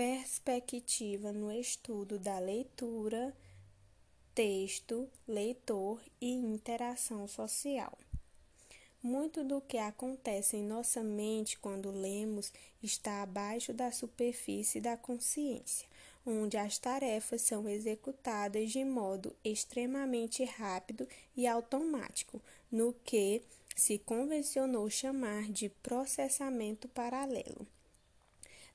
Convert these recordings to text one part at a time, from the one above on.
perspectiva no estudo da leitura, texto, leitor e interação social. Muito do que acontece em nossa mente quando lemos está abaixo da superfície da consciência, onde as tarefas são executadas de modo extremamente rápido e automático, no que se convencionou chamar de processamento paralelo.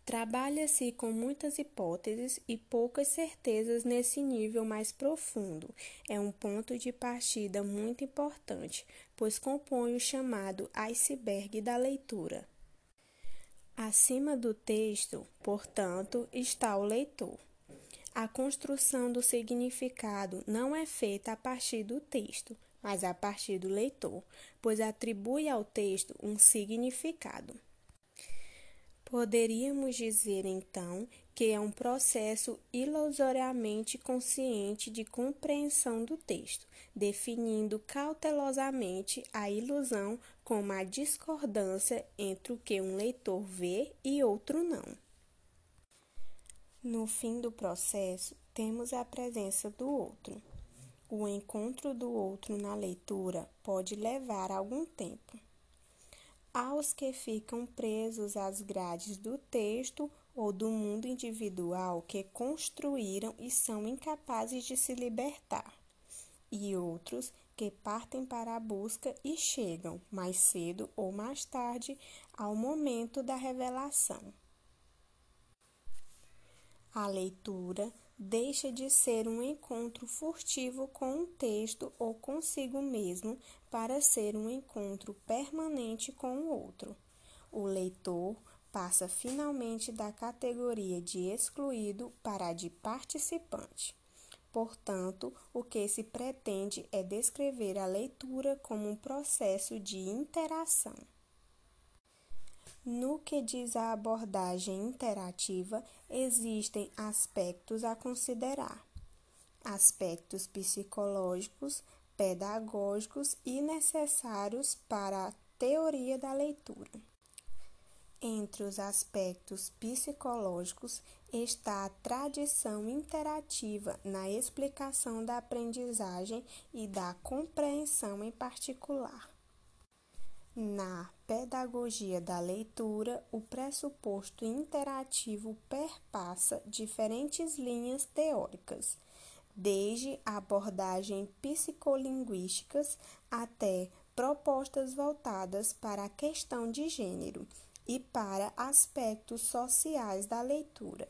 Trabalha-se com muitas hipóteses e poucas certezas nesse nível mais profundo. É um ponto de partida muito importante, pois compõe o chamado iceberg da leitura. Acima do texto, portanto, está o leitor. A construção do significado não é feita a partir do texto, mas a partir do leitor, pois atribui ao texto um significado. Poderíamos dizer então que é um processo ilusoriamente consciente de compreensão do texto, definindo cautelosamente a ilusão como a discordância entre o que um leitor vê e outro não. No fim do processo, temos a presença do outro. O encontro do outro na leitura pode levar algum tempo aos que ficam presos às grades do texto ou do mundo individual que construíram e são incapazes de se libertar, e outros que partem para a busca e chegam, mais cedo ou mais tarde, ao momento da revelação. A leitura deixa de ser um encontro furtivo com um texto ou consigo mesmo para ser um encontro permanente com o outro. O leitor passa finalmente da categoria de excluído para a de participante. Portanto, o que se pretende é descrever a leitura como um processo de interação. No que diz a abordagem interativa, existem aspectos a considerar: aspectos psicológicos, pedagógicos e necessários para a teoria da leitura. Entre os aspectos psicológicos está a tradição interativa na explicação da aprendizagem e da compreensão em particular. Na pedagogia da leitura, o pressuposto interativo perpassa diferentes linhas teóricas, desde abordagens psicolinguísticas até propostas voltadas para a questão de gênero e para aspectos sociais da leitura.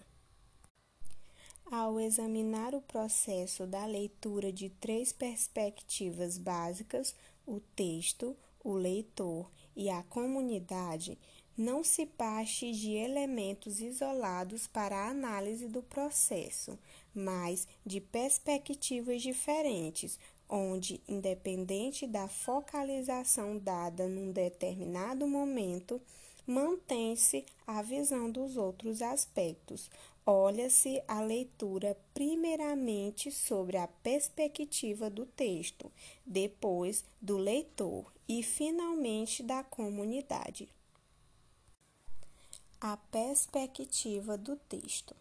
Ao examinar o processo da leitura de três perspectivas básicas, o texto, o leitor e a comunidade, não se parte de elementos isolados para a análise do processo, mas de perspectivas diferentes, onde, independente da focalização dada num determinado momento, mantém-se a visão dos outros aspectos, olha-se a leitura primeiramente sobre a perspectiva do texto, depois do leitor e finalmente da comunidade. A perspectiva do texto.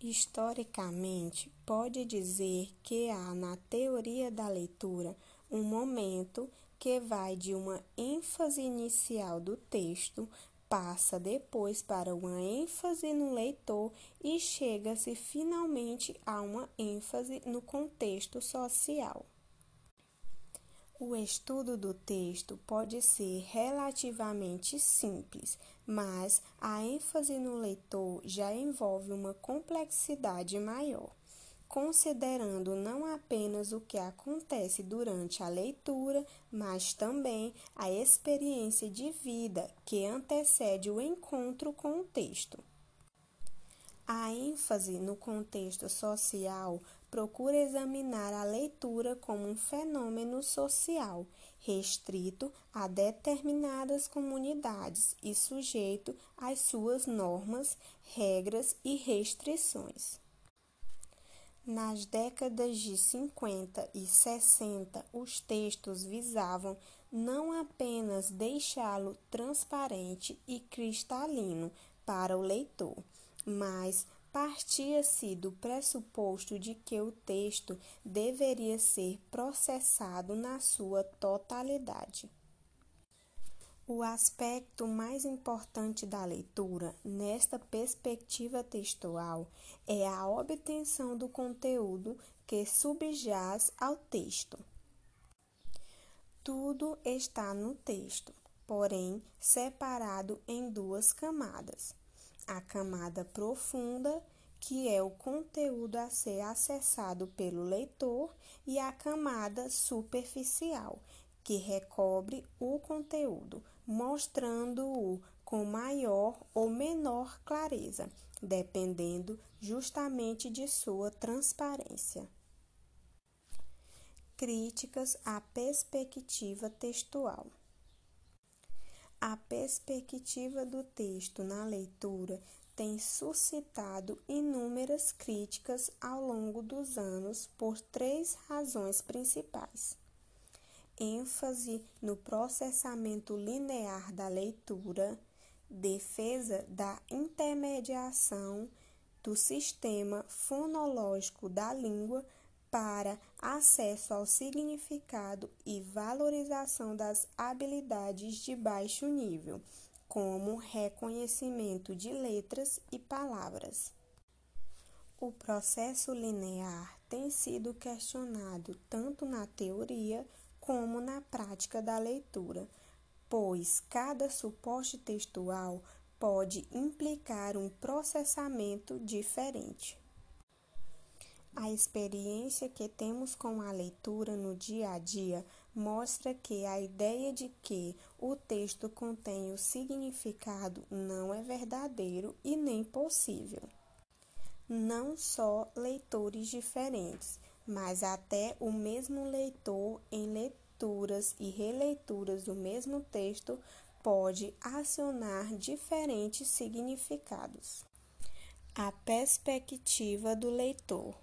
Historicamente, pode dizer que há na teoria da leitura um momento que vai de uma ênfase inicial do texto passa depois para uma ênfase no leitor e chega-se finalmente a uma ênfase no contexto social. O estudo do texto pode ser relativamente simples, mas a ênfase no leitor já envolve uma complexidade maior considerando não apenas o que acontece durante a leitura, mas também a experiência de vida que antecede o encontro com o texto. A ênfase no contexto social procura examinar a leitura como um fenômeno social restrito a determinadas comunidades e sujeito às suas normas, regras e restrições. Nas décadas de 50 e 60, os textos visavam não apenas deixá-lo transparente e cristalino para o leitor, mas partia-se do pressuposto de que o texto deveria ser processado na sua totalidade. O aspecto mais importante da leitura, nesta perspectiva textual, é a obtenção do conteúdo que subjaz ao texto. Tudo está no texto, porém separado em duas camadas a camada profunda, que é o conteúdo a ser acessado pelo leitor, e a camada superficial, que recobre o conteúdo, mostrando-o com maior ou menor clareza, dependendo justamente de sua transparência. Críticas à perspectiva textual. A perspectiva do texto na leitura tem suscitado inúmeras críticas ao longo dos anos por três razões principais: ênfase no processamento linear da leitura, defesa da intermediação do sistema fonológico da língua para acesso ao significado e valorização das habilidades de baixo nível, como reconhecimento de letras e palavras. O processo linear tem sido questionado tanto na teoria como na prática da leitura, pois cada suporte textual pode implicar um processamento diferente. A experiência que temos com a leitura no dia a dia mostra que a ideia de que o texto contém o significado não é verdadeiro e nem possível. Não só leitores diferentes, mas até o mesmo leitor em leituras e releituras do mesmo texto pode acionar diferentes significados. A perspectiva do leitor.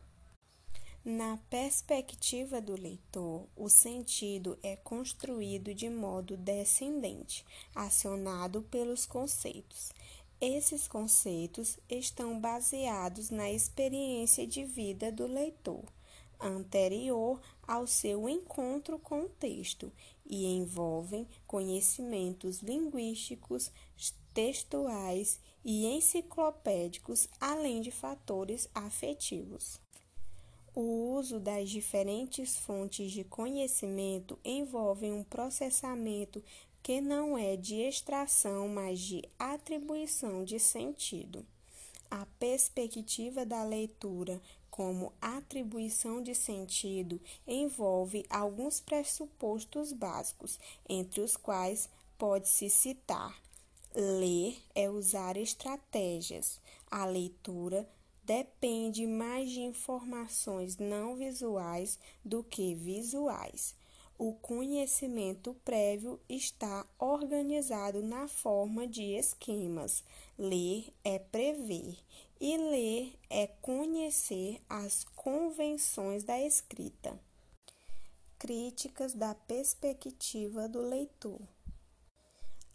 Na perspectiva do leitor, o sentido é construído de modo descendente, acionado pelos conceitos. Esses conceitos estão baseados na experiência de vida do leitor, anterior ao seu encontro com o texto, e envolvem conhecimentos linguísticos, textuais e enciclopédicos, além de fatores afetivos. O uso das diferentes fontes de conhecimento envolve um processamento que não é de extração, mas de atribuição de sentido. A perspectiva da leitura como atribuição de sentido envolve alguns pressupostos básicos, entre os quais pode-se citar: ler é usar estratégias, a leitura depende mais de informações não visuais do que visuais. O conhecimento prévio está organizado na forma de esquemas. Ler é prever e ler é conhecer as convenções da escrita. Críticas da perspectiva do leitor.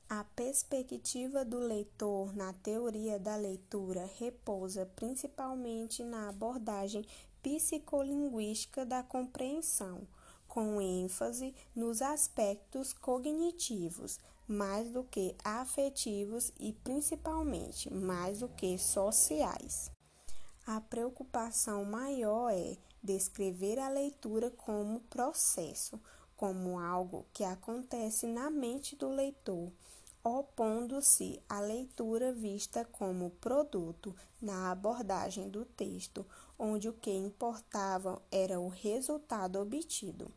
A perspectiva do leitor na teoria da leitura repousa principalmente na abordagem psicolinguística da compreensão, com ênfase nos aspectos cognitivos, mais do que afetivos e principalmente mais do que sociais. A preocupação maior é descrever a leitura como processo, como algo que acontece na mente do leitor opondo-se à leitura vista como produto na abordagem do texto, onde o que importava era o resultado obtido.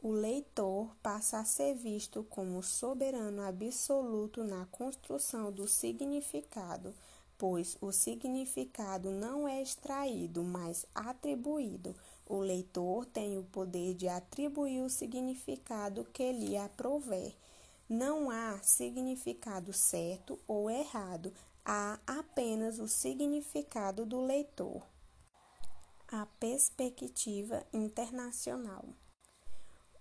O leitor passa a ser visto como soberano absoluto na construção do significado, pois o significado não é extraído, mas atribuído. O leitor tem o poder de atribuir o significado que lhe aprouver não há significado certo ou errado, há apenas o significado do leitor. A perspectiva internacional.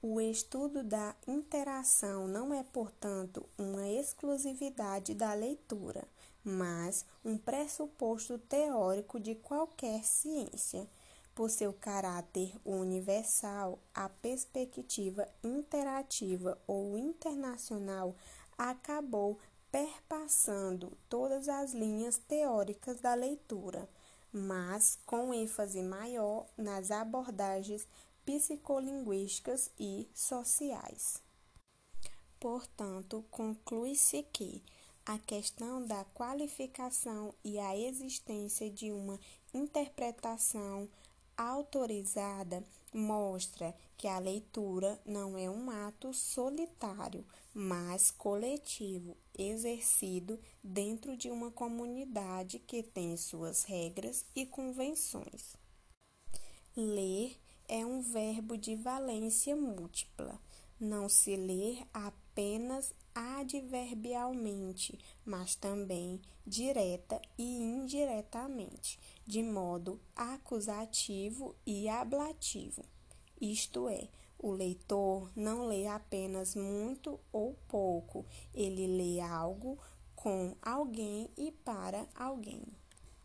O estudo da interação não é, portanto, uma exclusividade da leitura, mas um pressuposto teórico de qualquer ciência. Por seu caráter universal, a perspectiva interativa ou internacional acabou perpassando todas as linhas teóricas da leitura, mas com ênfase maior nas abordagens psicolinguísticas e sociais. Portanto, conclui-se que a questão da qualificação e a existência de uma interpretação autorizada mostra que a leitura não é um ato solitário, mas coletivo, exercido dentro de uma comunidade que tem suas regras e convenções. Ler é um verbo de valência múltipla. Não se lê apenas adverbialmente, mas também direta e indiretamente, de modo acusativo e ablativo. Isto é, o leitor não lê apenas muito ou pouco, ele lê algo com alguém e para alguém.